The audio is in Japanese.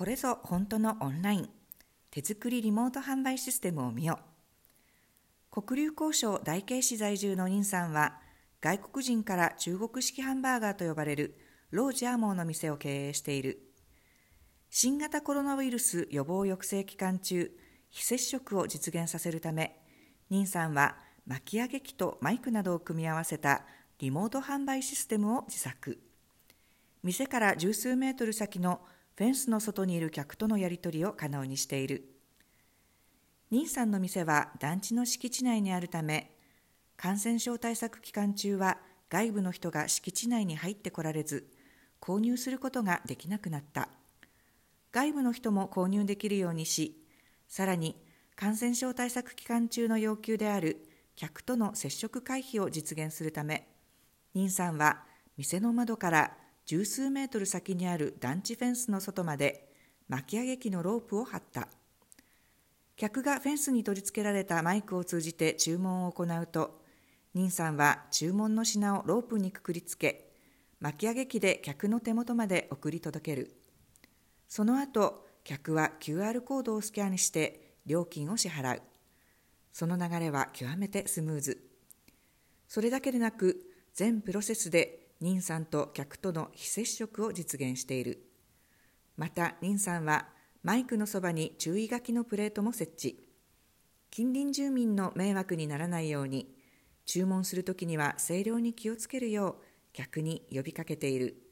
これぞ本当のオンライン。手作りリモート販売システムを見よ黒竜交渉大慶市在住の任さんは外国人から中国式ハンバーガーと呼ばれるロージャーモーの店を経営している。新型コロナウイルス予防抑制期間中非接触を実現させるため任さんは巻き上げ機とマイクなどを組み合わせたリモート販売システムを自作。店から十数メートル先のフェンスの外にいる客とのやり取りを可能にしている。任さんの店は団地の敷地内にあるため感染症対策期間中は外部の人が敷地内に入ってこられず購入することができなくなった。外部の人も購入できるようにしさらに感染症対策期間中の要求である客との接触回避を実現するため任さんは店の窓から十数メートル先にある団地フェンスの外まで巻き上げ機のロープを張った。客がフェンスに取り付けられたマイクを通じて注文を行うと任さんは注文の品をロープにくくりつけ巻き上げ機で客の手元まで送り届ける。その後客は QR コードをスキャンして料金を支払う。その流れは極めてスムーズ。それだけでなく全プロセスで妊産と客との非接触を実現している。また妊さんはマイクのそばに注意書きのプレートも設置。近隣住民の迷惑にならないように注文するときには声量に気をつけるよう客に呼びかけている。